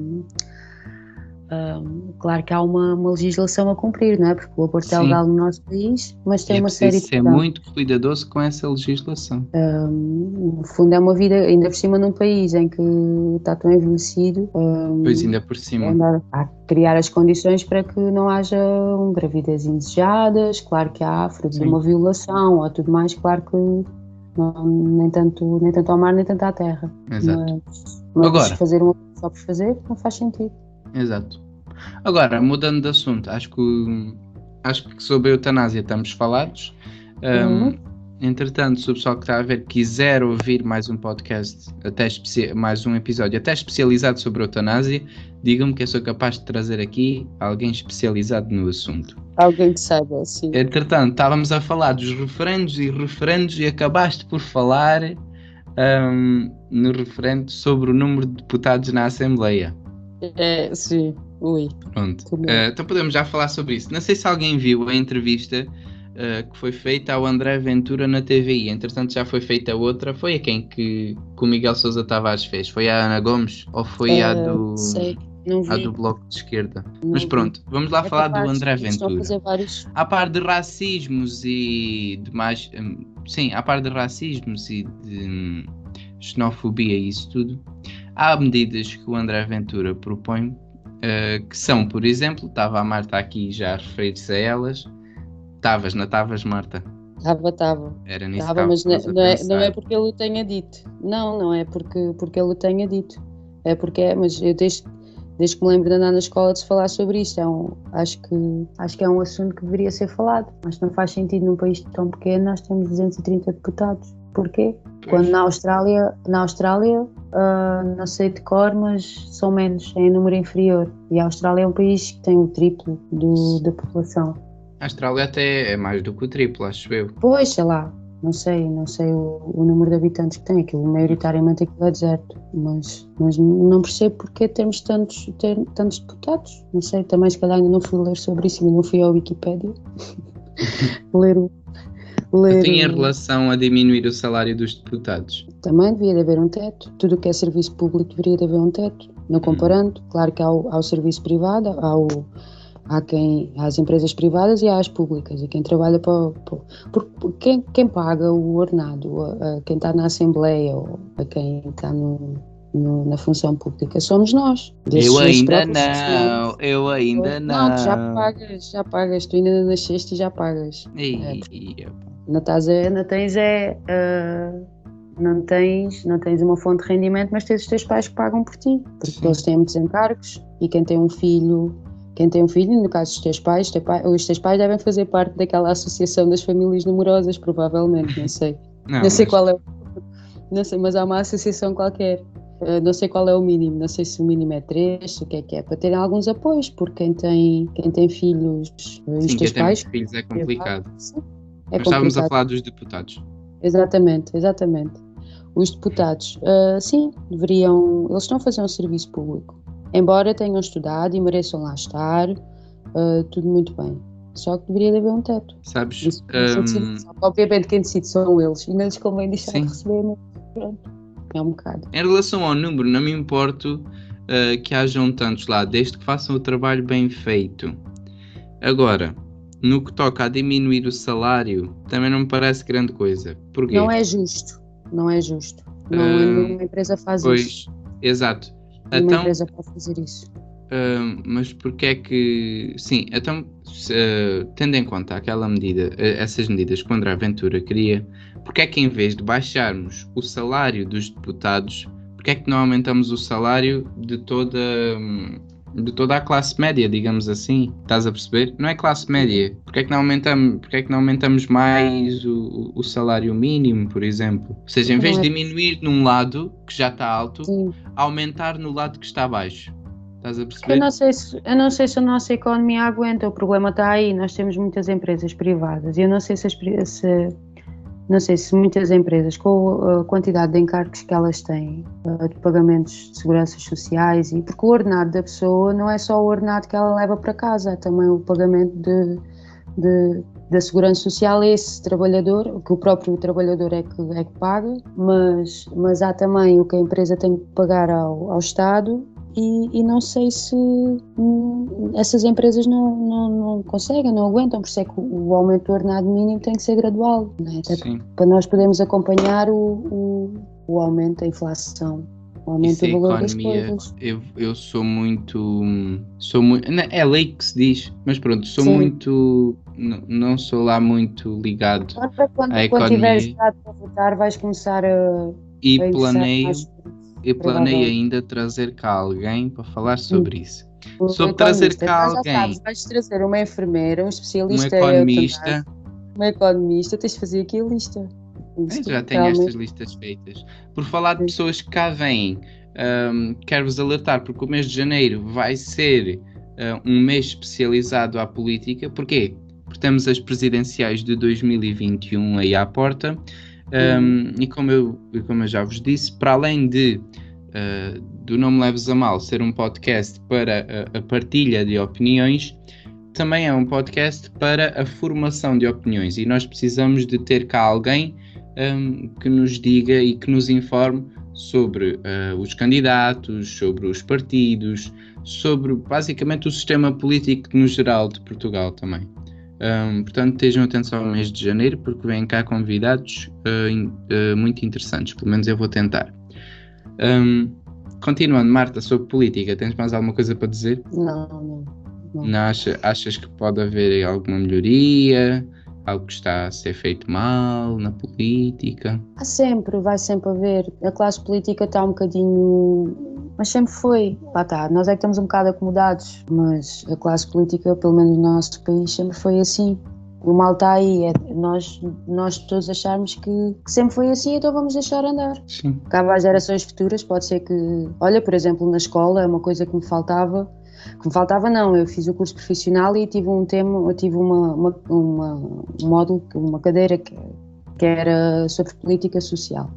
um, claro que há uma, uma, legislação a cumprir, não é? Porque o aborto é Sim. é legal no nosso país, mas tem é uma série de. ser muito cuidadoso com essa legislação. Um, no fundo, é uma vida, ainda por cima, num país em que está tão envelhecido. Um, pois, ainda por cima. Andar a criar as condições para que não haja um, gravidez indesejadas, claro que há fruto Sim. de uma violação ou tudo mais, claro que não, nem, tanto, nem tanto ao mar, nem tanto à terra. Exato. Mas, mas Agora, fazer uma só por fazer não faz sentido. Exato. Agora, mudando de assunto, acho que, acho que sobre a eutanásia estamos falados. Um, uhum. Entretanto, se o pessoal que está a ver quiser ouvir mais um podcast, até mais um episódio até especializado sobre a eutanásia, digam-me que eu sou capaz de trazer aqui alguém especializado no assunto. Alguém que saiba, sim. Entretanto, estávamos a falar dos referendos e referendos e acabaste por falar um, no referendo sobre o número de deputados na Assembleia. É, sim. Ui. Pronto. Uh, então podemos já falar sobre isso. Não sei se alguém viu a entrevista uh, que foi feita ao André Ventura na TVI. Entretanto, já foi feita outra. Foi a quem que, que o Miguel Sousa Tavares fez? Foi a Ana Gomes? Ou foi a do. Sei. Não vi. A do Bloco de Esquerda. Não Mas pronto, vamos lá é falar do André Ventura. Vários... A par de racismos e de mais. Um, sim, a par de racismos e de um, xenofobia e isso tudo, há medidas que o André Ventura propõe uh, que são, por exemplo, estava a Marta aqui já a referir-se a elas. Estavas, não estavas, Marta? Estava, estava. Era nisso Estava, mas não, não, é, não é porque ele o tenha dito. Não, não é porque, porque ele o tenha dito. É porque é, mas eu desde, desde que me lembro de andar na escola de se falar sobre isto, é um, acho, que, acho que é um assunto que deveria ser falado. Mas não faz sentido num país tão pequeno nós temos 230 deputados. Porquê? Quando na Austrália, na Austrália uh, não sei de cor, mas são menos, é em número inferior. E a Austrália é um país que tem o triplo do, da população. A Austrália até é mais do que o triplo, acho eu. Pois, sei lá, não sei, não sei o, o número de habitantes que tem, aquilo maioritariamente aquilo é deserto, mas, mas não percebo porque temos tantos, ter, tantos deputados, não sei, também se calhar ainda não fui ler sobre isso, ainda não fui ao Wikipedia (laughs) ler o, ler... Tem em relação a diminuir o salário dos deputados? Também devia de haver um teto. Tudo o que é serviço público deveria de haver um teto. Não hum. comparando, hum. claro que há o, serviço privado, há, o, há, quem, as empresas privadas e há as públicas. E quem trabalha para. para quem, quem paga o ordenado, a, a quem está na Assembleia ou a quem está no, no, na função pública somos nós. Eu ainda não, eu ainda não. Não, tu já pagas, já pagas, tu ainda nasceste e já pagas. é, não, estás a, não tens é. Uh, não tens, não tens uma fonte de rendimento, mas tens os teus pais que pagam por ti, porque Sim. eles têm muitos encargos e quem tem um filho, quem tem um filho, no caso dos teus pais, teu pai, os teus pais devem fazer parte daquela associação das famílias numerosas, provavelmente, não sei. Não, não sei mas... qual é, não sei, mas há uma associação qualquer. Uh, não sei qual é o mínimo, não sei se o mínimo é 3, o que é que é, para terem alguns apoios, porque quem tem, quem tem filhos, Sim, os teus pais. filhos é complicado. É é Mas estávamos a falar dos deputados. Exatamente, exatamente. Os deputados, uh, sim, deveriam. Eles estão a fazer um serviço público. Embora tenham estudado e mereçam lá estar, uh, tudo muito bem. Só que deveria haver um teto. Sabes? Isso, um... Obviamente quem decide são eles e não lhes convém deixar sim. de receber. Pronto, é um bocado. Em relação ao número, não me importo uh, que hajam tantos lá, desde que façam o trabalho bem feito. Agora, no que toca a diminuir o salário, também não me parece grande coisa. Porquê? Não é justo. Não é justo. Não, uh, nenhuma empresa faz pois, isso. Exato. Nenhuma então, empresa pode fazer isso. Uh, mas porque é que. Sim, então, uh, tendo em conta aquela medida, uh, essas medidas que o André Ventura queria, porque é que em vez de baixarmos o salário dos deputados, porque é que não aumentamos o salário de toda. Um, de toda a classe média, digamos assim, estás a perceber? Não é classe média. Porque é que não aumentamos, é que não aumentamos mais o, o salário mínimo, por exemplo? Ou seja, em vez de diminuir num lado que já está alto, Sim. aumentar no lado que está baixo. Estás a perceber? Eu não, sei se, eu não sei se a nossa economia aguenta, o problema está aí. Nós temos muitas empresas privadas e eu não sei se, as, se não sei se muitas empresas, com a quantidade de encargos que elas têm, eh, de pagamentos de seguranças sociais, e porque o ordenado da pessoa não é só o ordenado que ela leva para casa, é também o pagamento de, de, da segurança social a esse trabalhador, que o próprio trabalhador é que, é que paga, mas, mas há também o que a empresa tem que pagar ao, ao Estado e, e, não sei se hum, essas empresas não, não, não, conseguem, não aguentam, por isso é que o, o aumento do ordenado mínimo tem que ser gradual, né? para nós podermos acompanhar o, o, o aumento da inflação. O aumento do valor economia, das coisas. Eu, eu sou muito. Sou muito. É lei que se diz, mas pronto, sou Sim. muito. Não, sou lá muito ligado. Agora, quando, à quando tiveres estado para votar, vais começar a. E a planeio eu planeio ainda trazer cá alguém para falar sobre isso. Sobre trazer cá alguém. Sabes, vais trazer uma enfermeira, um especialista. Um economista. Um economista, tens de fazer aqui a lista. Isto, já tenho realmente... estas listas feitas. Por falar de pessoas que cá vêm, um, quero-vos alertar, porque o mês de janeiro vai ser uh, um mês especializado à política. Porquê? Porque temos as presidenciais de 2021 aí à porta um, e como eu, como eu já vos disse, para além de uh, do Não Me Leves a Mal ser um podcast para a, a, partilha de opiniões, também é um podcast para a formação de opiniões e nós precisamos de ter cá alguém um, que nos diga e que nos informe sobre uh, os candidatos, sobre os partidos, sobre basicamente o sistema político no geral de Portugal também. Um, portanto, estejam atentos ao mês de janeiro, porque vêm cá convidados uh, in, uh, muito interessantes. Pelo menos eu vou tentar. Um, continuando, Marta, sobre política, tens mais alguma coisa para dizer? Não, não. não. não acha, achas que pode haver alguma melhoria? Algo que está a ser feito mal na política? Há sempre, vai sempre haver. A classe política está um bocadinho mas sempre foi. Lá está, nós é que estamos um bocado acomodados, mas a classe política, pelo menos no nosso país, sempre foi assim. O mal está aí, é nós, nós todos acharmos que, que, sempre foi assim, então vamos deixar andar. Sim. Cabe às gerações futuras, pode ser que. Olha, por exemplo, na escola é uma coisa que me faltava. Que me faltava, não, eu fiz o curso profissional e tive um tema, tive uma, uma, uma um módulo, uma cadeira que, que era sobre política social.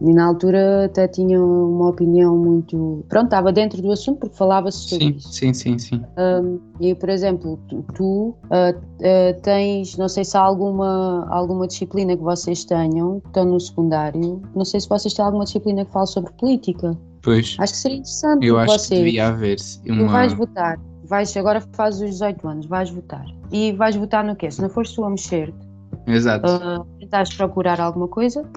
E na altura até tinha uma opinião muito. Pronto, estava dentro do assunto porque falava-se sobre sim, isso. Sim, sim, sim. Um, e, por exemplo, tu, tu uh, uh, tens, não sei se há alguma, alguma disciplina que vocês tenham, que estão no secundário, não sei se vocês têm alguma disciplina que fale sobre política. Pois. Acho que seria interessante. Eu acho vocês. que devia haver. Uma... Tu vais votar, vais, agora fazes os 18 anos, vais votar. E vais votar no quê? Se não fores tu a mexer. Exato. Uh, tentares procurar alguma coisa,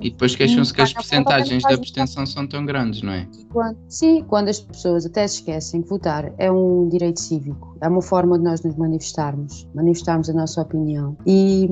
e depois queixam-se que as percentagens da abstenção são tão grandes, não é? Quando, sim, quando as pessoas até se esquecem que votar é um direito cívico, é uma forma de nós nos manifestarmos, manifestarmos a nossa opinião. E,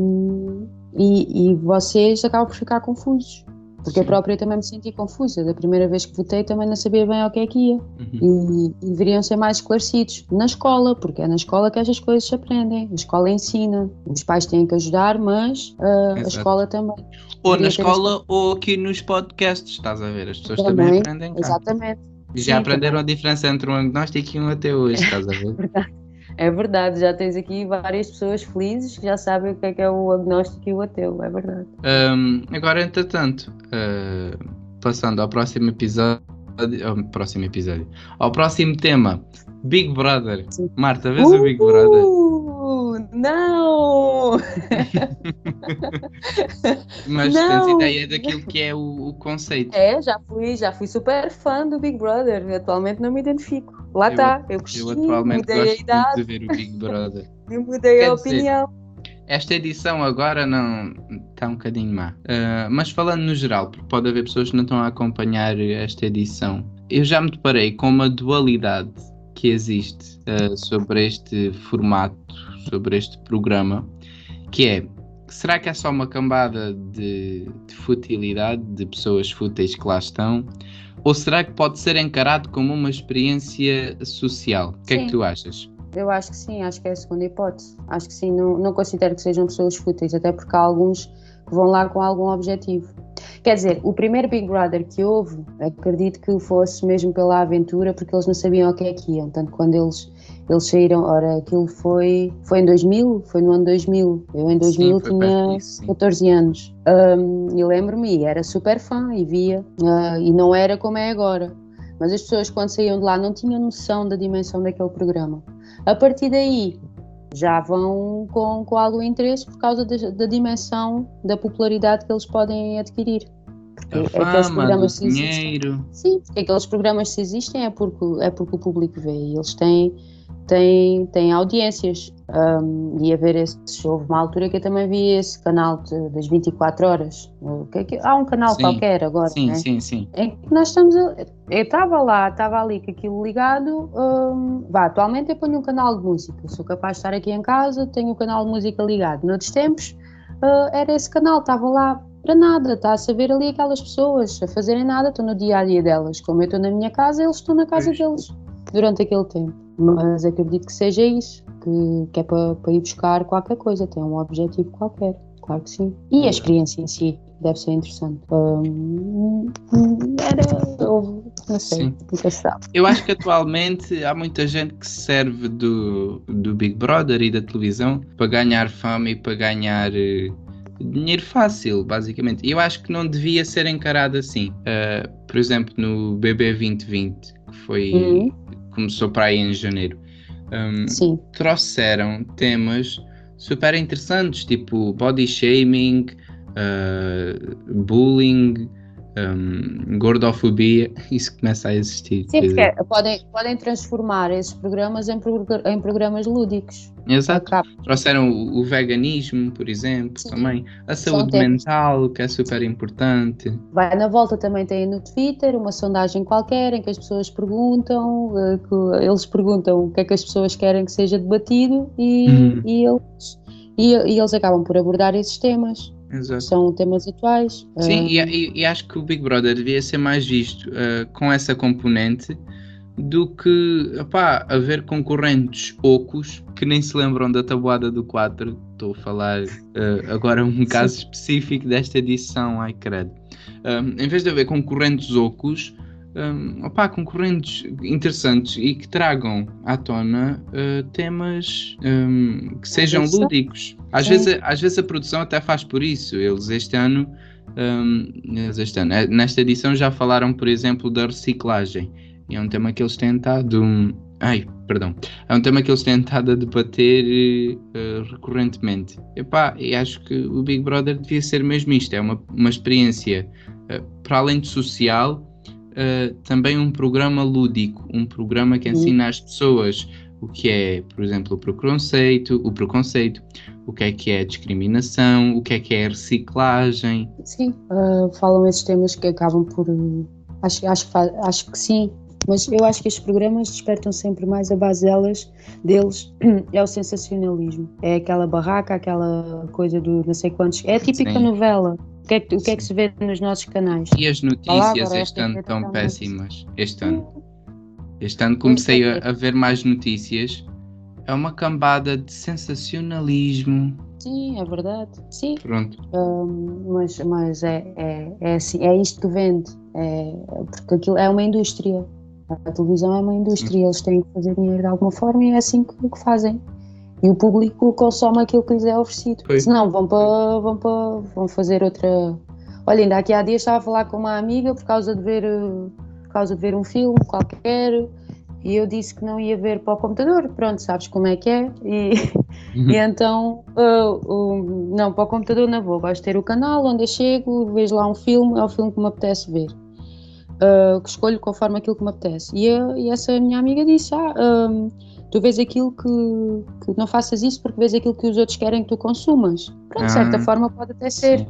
e, e vocês acabam por ficar confusos. Porque Sim. eu própria também me senti confusa. Da primeira vez que votei também não sabia bem ao que é que ia. Uhum. E, e, deveriam ser mais esclarecidos na escola, porque é na escola que estas coisas se aprendem. A escola ensina. Os pais têm que ajudar, mas uh, a escola também. Ou na escola ou aqui nos podcasts, estás a ver? As pessoas também, também aprendem cá. Exatamente. Já Sim, aprenderam também. a diferença entre um agnóstico e um ateu hoje, estás a ver? (laughs) Verdade. É verdade, já tens aqui várias pessoas felizes que já sabem o que é, que é o agnóstico e o ateu, é verdade. Um, agora, entretanto, uh, passando ao próximo episódio, ao próximo episódio, ao próximo tema, Big Brother. Sim. Marta, vês uh, o Big Brother? Não! não! Mas tens ideia daquilo que é o, o, conceito. É, já fui, já fui super fã do Big Brother. Atualmente não me identifico. Lá está, eu, eu, eu atualmente mudei gosto a idade. de ver o Big Brother. (laughs) eu mudei Quer a opinião. Dizer, esta edição agora não está um bocadinho má. Uh, mas falando no geral, porque pode haver pessoas que não estão a acompanhar esta edição, eu já me deparei com uma dualidade que existe uh, sobre este formato, sobre este programa, que é será que é só uma cambada de, de futilidade, de pessoas fúteis que lá estão? Ou será que pode ser encarado como uma experiência social? O que sim. é que tu achas? Eu acho que sim, acho que é a segunda hipótese. Acho que sim, não, não considero que sejam pessoas fúteis, até porque há alguns vão lá com algum objetivo. Quer dizer, o primeiro Big Brother que houve, acredito que fosse mesmo pela aventura, porque eles não sabiam o que é que iam. Tanto quando eles, eles saíram, ora, aquilo foi, foi em 2000, foi no ano 2000. Eu em 2000 sim, tinha disso, 14 anos. Um, e lembro-me, era super fã e via, uh, e não era como é agora. Mas as pessoas, quando saíam de lá, não tinham noção da dimensão daquele programa. A partir daí, já vão com, com algum interesse por causa da, da dimensão, da popularidade que eles podem adquirir. A fama, do dinheiro. Sim, porque aqueles programas se existem é porque, é porque o público vê e eles têm tem, tem audiências. Um, e a ver esse, houve uma altura que eu também vi esse canal de, das 24 horas. Que, que, há um canal sim, qualquer agora. Sim, né? sim, sim. Em que nós estamos. A, eu estava lá, estava ali com aquilo ligado. Um, vá, atualmente eu ponho um canal de música. Sou capaz de estar aqui em casa, tenho o um canal de música ligado. Noutros tempos uh, era esse canal, estava lá para nada, está a saber ali aquelas pessoas a fazerem nada, estou no dia a dia delas. Como eu estou na minha casa, eles estão na casa deles durante aquele tempo. Mas acredito que seja isso, que, que é para, para ir buscar qualquer coisa, tem um objetivo qualquer, claro que sim. E a experiência em si deve ser interessante. Um, era. Não sei, nunca sabe. Eu acho que atualmente há muita gente que serve do, do Big Brother e da televisão para ganhar fama e para ganhar. Uh, dinheiro fácil, basicamente. E eu acho que não devia ser encarado assim. Uh, por exemplo, no BB 2020, que foi uhum começou para aí em janeiro, um, trouxeram temas super interessantes, tipo body shaming, uh, bullying, um, gordofobia, (laughs) isso começa a existir. Sim, porque podem, podem transformar esses programas em, em programas lúdicos. Exato. Trouxeram o, o, veganismo, por exemplo, Sim. também. A saúde mental, que é super importante. Vai na volta também tem no Twitter uma sondagem qualquer em que as pessoas perguntam, eh, que eles perguntam o que é que as pessoas querem que seja debatido e, uhum. e eles, e, e eles acabam por abordar esses temas. Exato. São temas atuais. Sim, uh... e, e, acho que o Big Brother devia ser mais visto uh, com essa componente do que opá, haver concorrentes ocos que nem se lembram da tabuada do 4. Estou a falar uh, agora um caso específico desta edição, ai credo. em vez de haver concorrentes ocos, um, opá, concorrentes interessantes e que tragam à tona uh, temas um, que sejam lúdicos. Às vezes, às vezes a produção até faz por isso. Eles este ano, um, eles este ano, eh, nesta edição já falaram, por exemplo, da reciclagem. E é um tema que eles têm estado. Ai, perdão. É um tema que eles têm estado a debater uh, recorrentemente. Epá, e acho que o Big Brother devia ser mesmo isto. É uma, uma experiência, uh, para além de social, uh, também um programa lúdico, um programa que ensina às pessoas o que é, por exemplo, o preconceito, o preconceito, o que é que é discriminação, o que é que é reciclagem. Sim, uh, falam esses temas que acabam por. acho, acho, acho que sim, mas eu acho que estes programas despertam sempre mais a base delas, deles, (clears throat) é o sensacionalismo. É aquela barraca, aquela coisa do não sei quantos. É a típica Sim. novela. O que, é que, o que, é que, se vê nos nossos canais? E as notícias este ano estão péssimas. Este ano. Este ano comecei a, a, ver mais notícias. É uma cambada de sensacionalismo. Sim, é verdade. Sim. Pronto. Um, mas mas é, é, é, assim, é isto que vende. É, porque aquilo é uma indústria. A televisão é uma indústria, Sim. eles têm que fazer dinheiro de alguma forma e é assim que, que fazem e o público consome aquilo que lhes é oferecido. Foi. Senão vão para, vão para vão fazer outra. Olha, ainda aqui há dias estava a falar com uma amiga por causa de ver, por causa de ver um filme qualquer E eu disse que não ia ver para o computador, pronto, sabes como é que é. E, e então, uh, uh, não, para o computador não vou. De ter o canal onde eu chego, vejo lá um filme, é o filme que me apetece ver. Uh, que escolho conforme aquilo que me apetece. E, e essa minha amiga disse: Ah, um, tu vês aquilo que, que, não faças isso porque vês aquilo que os outros querem que tu consumas. Pronto, de certa forma pode até ser.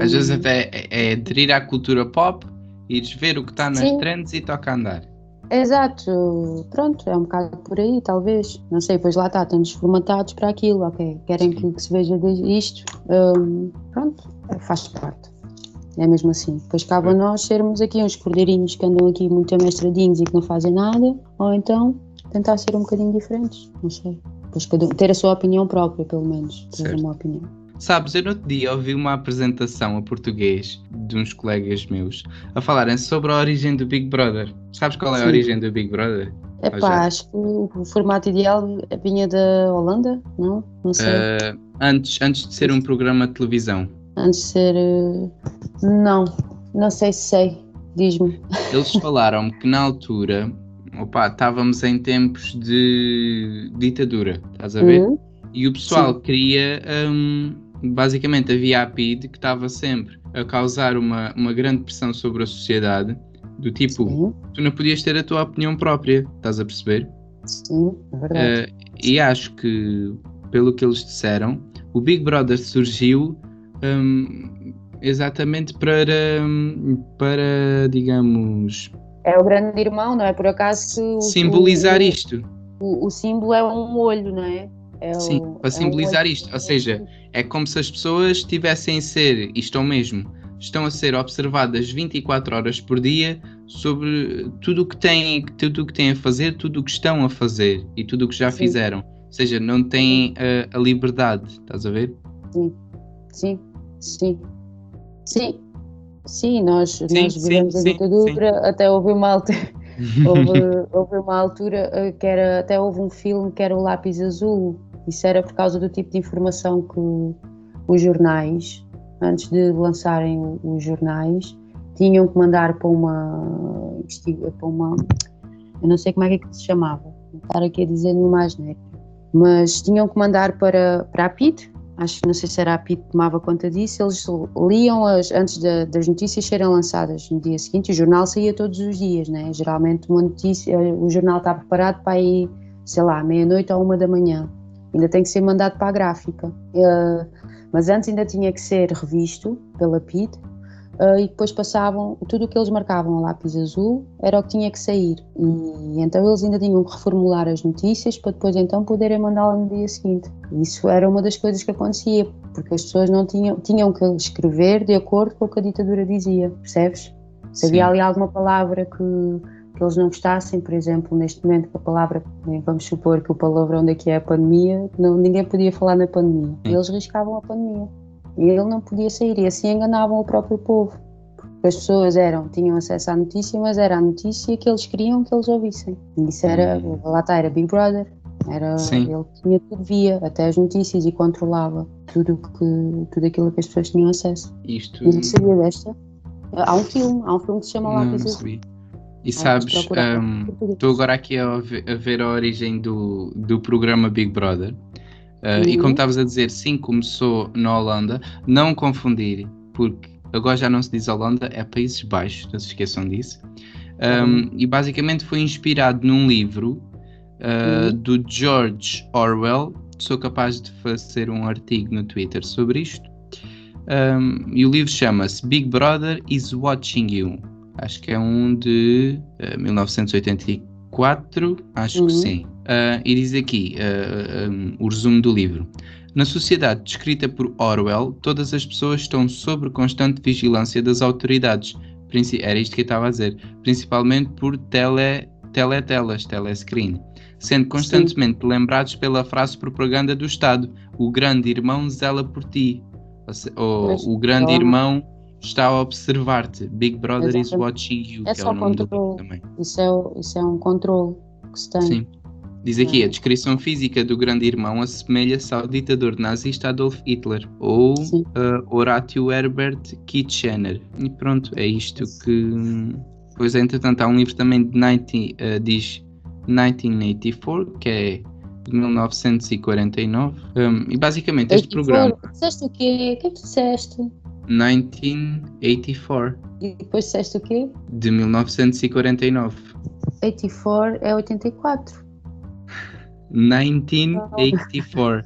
Às vezes até é, é aderir à cultura pop, ires ver o que está nas sim. trends e toca andar. Exato, pronto, é um bocado por aí, talvez. Não sei, pois lá está, estamos formatados para aquilo, ok. Querem que, que, se veja isto, um, pronto, faz parte. É mesmo assim. Depois cabe a nós sermos aqui uns cordeirinhos que andam aqui muito amestradinhos e que não fazem nada, ou então tentar ser um bocadinho diferentes, não sei. Depois ter a sua opinião própria, pelo menos, ter uma opinião. Sabes, eu no outro dia ouvi uma apresentação a português de uns colegas meus a falarem sobre a origem do Big Brother. Sabes qual é Sim. a origem do Big Brother? É pá, acho que o formato ideal vinha da Holanda, não? Não sei. Uh, antes, antes de ser um programa de televisão. Antes de ser. Uh, não, não sei se sei. Diz-me. Eles falaram que na altura, opa, estávamos em tempos de ditadura, estás a ver? Uhum. E o pessoal Sim. queria. Um, basicamente havia a PID que estava sempre a causar uma, uma grande pressão sobre a sociedade, do tipo, Sim. tu não podias ter a tua opinião própria, estás a perceber? Sim, é verdade. Uh, e acho que, pelo que eles disseram, o Big Brother surgiu um, exatamente para, um, para, digamos. É o grande irmão, não é? Por acaso que. simbolizar o, isto. O, o, símbolo é um olho, não é? é Sim, o, para simbolizar é isto. Ou seja, é como se as pessoas estivessem a ser, isto é o mesmo, estão a ser observadas 24 horas por dia sobre tudo o que têm, tudo o que têm a fazer, tudo o que estão a fazer e tudo o que já Sim. fizeram. Ou seja, não têm a, a, liberdade, estás a ver? Sim, sim, sim. Sim, sim nós, sim, nós vivemos sim, a ditadura, até houve uma altura. (laughs) houve, houve uma altura eh, que era, até houve um filme que era o Lápis Azul, isso era por causa do tipo de informação que os jornais, antes de lançarem os jornais, tinham que mandar para uma. para uma. Eu não sei como é que se chamava, não estar aqui a dizer nenhuma asneira, mas tinham que mandar para, para a PIT, acho que não sei se era a PIT que tomava conta disso, eles liam as, antes de, das notícias serem lançadas no dia seguinte, o jornal saía todos os dias, né? geralmente uma notícia, o jornal está preparado para ir, sei lá, meia-noite ou uma da manhã ainda tem que ser mandado para a gráfica. Uh, mas antes ainda tinha que ser revisto pela PID uh, e depois passavam, tudo o que eles marcavam a lápis azul era o que tinha que sair. E então eles ainda tinham que reformular as notícias para depois então poderem mandá-la no dia seguinte. Isso era uma das coisas que acontecia, porque as pessoas não tinham, tinham que escrever de acordo com o que a ditadura dizia, percebes? Se havia ali alguma palavra que que eles não gostassem, por exemplo, neste momento que a palavra, vamos supor que o palavrão daqui é a pandemia, não, ninguém podia falar na pandemia. E eles riscavam a pandemia. E ele não podia sair e assim enganavam o próprio povo. Porque as pessoas eram, tinham acesso à notícia, mas era a notícia que eles queriam que eles ouvissem. E isso era, hum. lá está, era Big Brother. Era, Sim. ele tinha tudo via, até as notícias e controlava tudo, que, tudo aquilo que as pessoas tinham acesso. Isto... Não sabia desta? Há um filme, há um filme que se chama Lápis e sabes, estou um, agora aqui a ver, a ver, a origem do, do programa Big Brother. Uh, uhum. E como uhum. estavas a dizer, sim, começou na Holanda. Não confundir, porque agora já não se diz Holanda, é Países Baixos, não se esqueçam disso. Um, uhum. E basicamente foi inspirado num livro uh, uhum. do George Orwell. Sou capaz de fazer um artigo no Twitter sobre isto. Um, e o livro chama-se Big Brother is Watching You acho que é um de uh, eh, 1984, acho uhum. que sim. Uh, e diz aqui uh, um, o resumo do livro. Na sociedade descrita por Orwell, todas as pessoas estão sob constante vigilância das autoridades. Era isto que eu estava a dizer. Principalmente por tele, teletelas, telescreen. Sendo constantemente Sim. lembrados pela frase propaganda do Estado: O grande irmão zela por ti. Ou, o grande irmão está a observar-te. Big Brother Exatamente. is watching you, é que é o nome controle. do também. Isso é, isso é um controle que se tem. Sim. Diz aqui, é. a descrição física do grande irmão assemelha-se ao ditador nazista Adolf Hitler ou uh, Horatio Herbert Kitchener. E pronto, é isto que... Pois, entretanto, há um livro também de 90, uh, diz 1984, que é de 1949. Um, e basicamente este programa. Disseste o quê? O que é que tu disseste? 1984. E depois disseste o quê? De 1949. 84 é 84. 1984.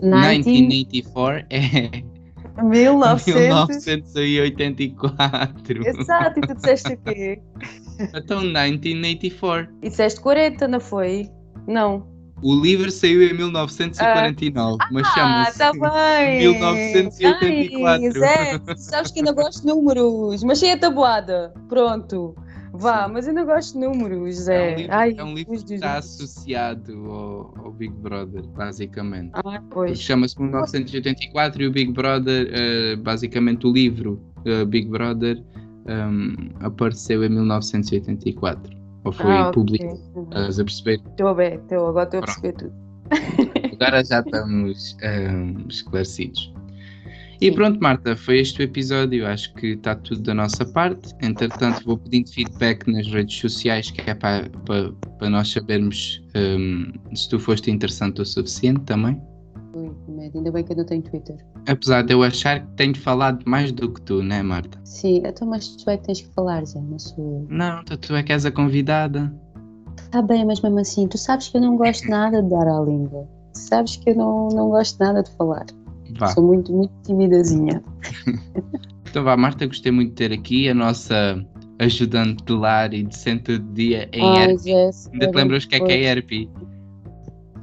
1984 é 1984. Exato, e tu disseste o quê? Então 1984. E disseste 40, não foi? Não. O livro saiu em 1949, ah, mas chama-se ah, tá 1984. Ai, Zé, sabes que ainda gosto de números, mas cheia tabuada. Pronto. Vá, mas ainda gosto de números, Zé. É um livro, Ai, é um livro que está associado ao, ao, Big Brother, basicamente. Ah, pois. Chama-se 1984 e o Big Brother, uh, basicamente o livro uh, Big Brother um, apareceu em 1984. Ou foi ah, publicado. Okay. Estás a perceber? Estou a ver, estou, agora estou a perceber tudo. Agora já estamos um, esclarecidos. E pronto, Marta, foi este o episódio. Acho que está tudo da nossa parte. Entretanto, vou pedindo feedback nas redes sociais, que é para, para, para nós sabermos um, se tu foste interessante o suficiente também. Ainda bem que eu não tenho Twitter. Apesar de eu achar que tenho falado mais do que tu, né, Marta? Sim, então, mas tu é que tens que falar, já, não sou Não, tu, tu é que és a convidada. Está bem, mas mesmo assim, tu sabes que eu não gosto nada de dar à língua. Tu sabes que eu não, não gosto nada de falar. Vá. Sou muito, muito timidazinha. (laughs) então vá, Marta, gostei muito de ter aqui a nossa ajudante de lar e de centro de dia em Ai, ERP. Ainda te lembras o que é que é ERP?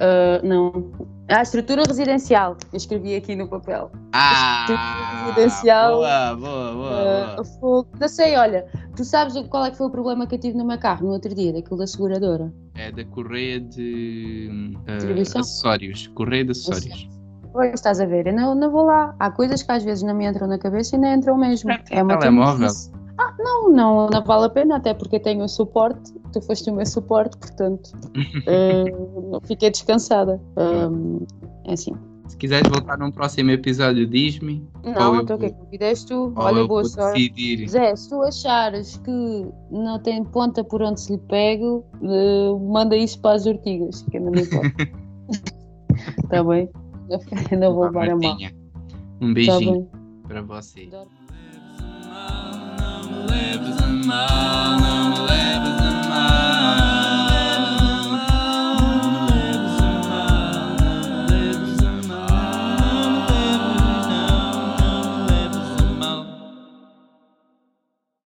Uh, não. Ah, estrutura residencial. Eu escrevi aqui no papel. Ah! Estrutura residencial. Boa, boa, boa. Uh, boa. Não sei, olha, tu sabes qual é que foi o problema que eu tive no meu carro no outro dia, daquilo da seguradora? É da correia de uh, acessórios. Correia de acessórios. Pois, estás a ver, eu não, não vou lá. Há coisas que às vezes não me entram na cabeça e não entram mesmo. É, é uma telemóvel. Ah, não, não, não vale a pena, até porque eu tenho o suporte, tu foste o meu suporte, portanto, uh, (laughs) fiquei descansada. Um, é assim. Se quiseres voltar num próximo episódio, diz-me. Não, então o que é convidaste tu? Olha, boa sorte. Decidir. Zé, se tu achares que não tem ponta por onde se lhe pego, uh, manda isso para as ortigas, que não me importa. (laughs) Está bem? Eu vou para mal. Um beijinho tá para você. Não me leves a mal, não me leves a mal.